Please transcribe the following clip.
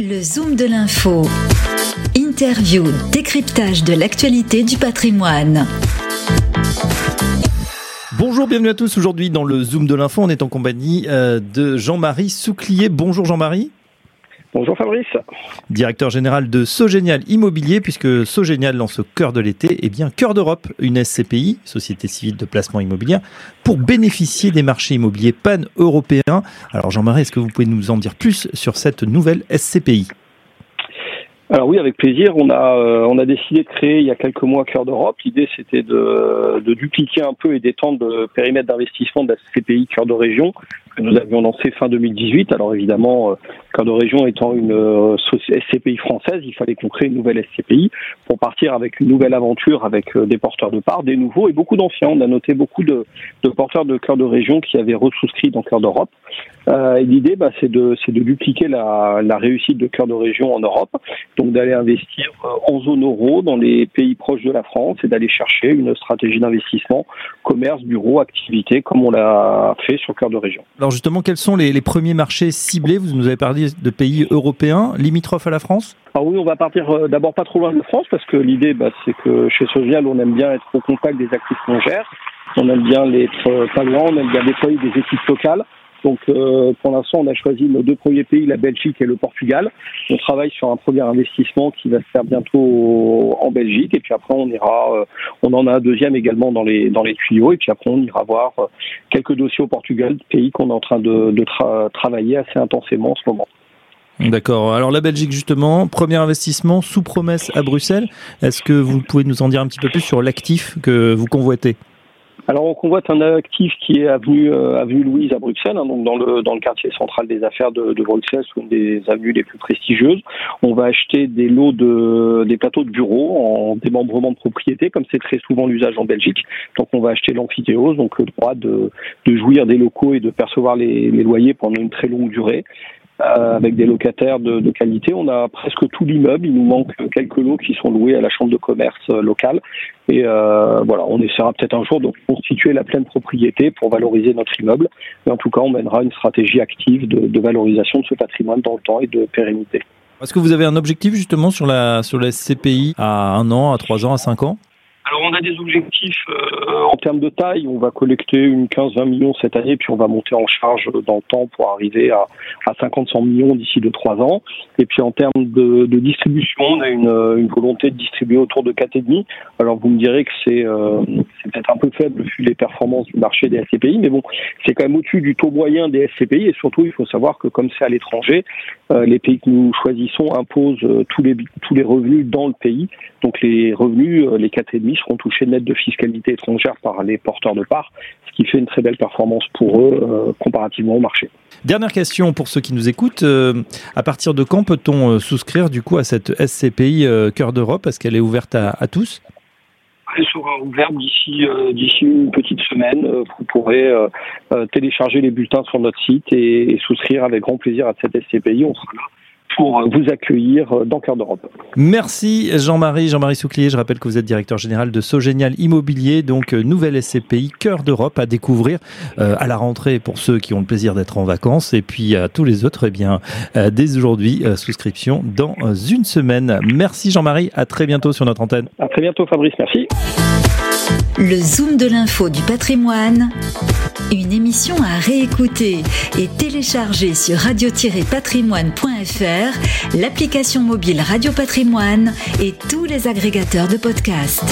Le Zoom de l'info. Interview, décryptage de l'actualité du patrimoine. Bonjour, bienvenue à tous. Aujourd'hui, dans le Zoom de l'info, on est en compagnie euh, de Jean-Marie Souclier. Bonjour Jean-Marie. Bonjour Fabrice. Directeur général de Sogénial Immobilier, puisque Sogénial lance au cœur de l'été, eh bien, Cœur d'Europe, une SCPI, Société Civile de Placement Immobilier, pour bénéficier des marchés immobiliers pan-européens. Alors Jean-Marie, est-ce que vous pouvez nous en dire plus sur cette nouvelle SCPI alors oui, avec plaisir. On a euh, on a décidé de créer il y a quelques mois Cœur d'Europe. L'idée c'était de, de dupliquer un peu et d'étendre le périmètre d'investissement de la SCPI Cœur de Région que nous avions lancé fin 2018. Alors évidemment, euh, Cœur de Région étant une euh, SCPI française, il fallait qu'on crée une nouvelle SCPI pour partir avec une nouvelle aventure avec euh, des porteurs de parts, des nouveaux et beaucoup d'anciens. On a noté beaucoup de, de porteurs de Cœur de Région qui avaient resouscrit dans Cœur d'Europe. Euh, et l'idée, bah, c'est de, de dupliquer la, la réussite de Cœur de Région en Europe, donc d'aller investir en zone euro dans les pays proches de la France et d'aller chercher une stratégie d'investissement, commerce, bureau, activité, comme on l'a fait sur Cœur de Région. Alors justement, quels sont les, les, premiers marchés ciblés? Vous nous avez parlé de pays européens, limitrophes à la France? Ah oui, on va partir euh, d'abord pas trop loin de France parce que l'idée, bah, c'est que chez Social, on aime bien être au contact des actifs qu'on gère, on aime bien être euh, pas loin, on aime bien déployer des équipes locales. Donc euh, pour l'instant, on a choisi nos deux premiers pays, la Belgique et le Portugal. On travaille sur un premier investissement qui va se faire bientôt en Belgique et puis après on ira, euh, on en a un deuxième également dans les dans les tuyaux et puis après on ira voir euh, quelques dossiers au Portugal, pays qu'on est en train de, de travailler assez intensément en ce moment. D'accord. Alors la Belgique justement, premier investissement sous promesse à Bruxelles. Est-ce que vous pouvez nous en dire un petit peu plus sur l'actif que vous convoitez? Alors on convoite un actif qui est avenue euh, avenue Louise à Bruxelles, hein, donc dans le dans le quartier central des affaires de, de Bruxelles, une des avenues les plus prestigieuses. On va acheter des lots de des plateaux de bureaux en démembrement de propriété, comme c'est très souvent l'usage en Belgique. Donc on va acheter l'amphithéose, donc le droit de, de jouir des locaux et de percevoir les, les loyers pendant une très longue durée. Euh, avec des locataires de, qualité. On a presque tout l'immeuble. Il nous manque quelques lots qui sont loués à la chambre de commerce euh, locale. Et euh, voilà, on essaiera peut-être un jour de constituer la pleine propriété pour valoriser notre immeuble. Mais en tout cas, on mènera une stratégie active de, de valorisation de ce patrimoine dans le temps et de pérennité. Est-ce que vous avez un objectif justement sur la sur la SCPI à un an, à trois ans, à cinq ans? Alors on a des objectifs euh, en termes de taille. On va collecter une 15-20 millions cette année, puis on va monter en charge dans le temps pour arriver à, à 50-100 millions d'ici de 3 ans. Et puis en termes de, distribution, on a une, une, volonté de distribuer autour de 4,5. Alors vous me direz que c'est euh, peut-être un peu faible vu les performances du marché des SCPI, mais bon, c'est quand même au-dessus du taux moyen des SCPI. Et surtout, il faut savoir que comme c'est à l'étranger, euh, les pays que nous choisissons imposent euh, tous les revenus dans le pays. Donc les revenus, euh, les 4,5 seront touchés net de fiscalité étrangère par les porteurs de parts, ce qui fait une très belle performance pour eux comparativement au marché. Dernière question pour ceux qui nous écoutent. À partir de quand peut-on souscrire du coup à cette SCPI Cœur d'Europe? Est-ce qu'elle est ouverte à tous? Elle sera ouverte d'ici d'ici une petite semaine. Vous pourrez télécharger les bulletins sur notre site et, et, souscrire avec grand plaisir à cette SCPI. On sera là pour vous accueillir dans Cœur d'Europe. Merci Jean-Marie, Jean-Marie Souclier. Je rappelle que vous êtes directeur général de Sogénial Immobilier, donc euh, nouvelle SCPI, Cœur d'Europe à découvrir euh, à la rentrée pour ceux qui ont le plaisir d'être en vacances et puis à tous les autres, eh bien, euh, dès aujourd'hui, euh, souscription dans une semaine. Merci Jean-Marie, à très bientôt sur notre antenne. À très bientôt Fabrice, merci. Le Zoom de l'info du patrimoine, une émission à réécouter et télécharger sur radio-patrimoine.fr, l'application mobile Radio Patrimoine et tous les agrégateurs de podcasts.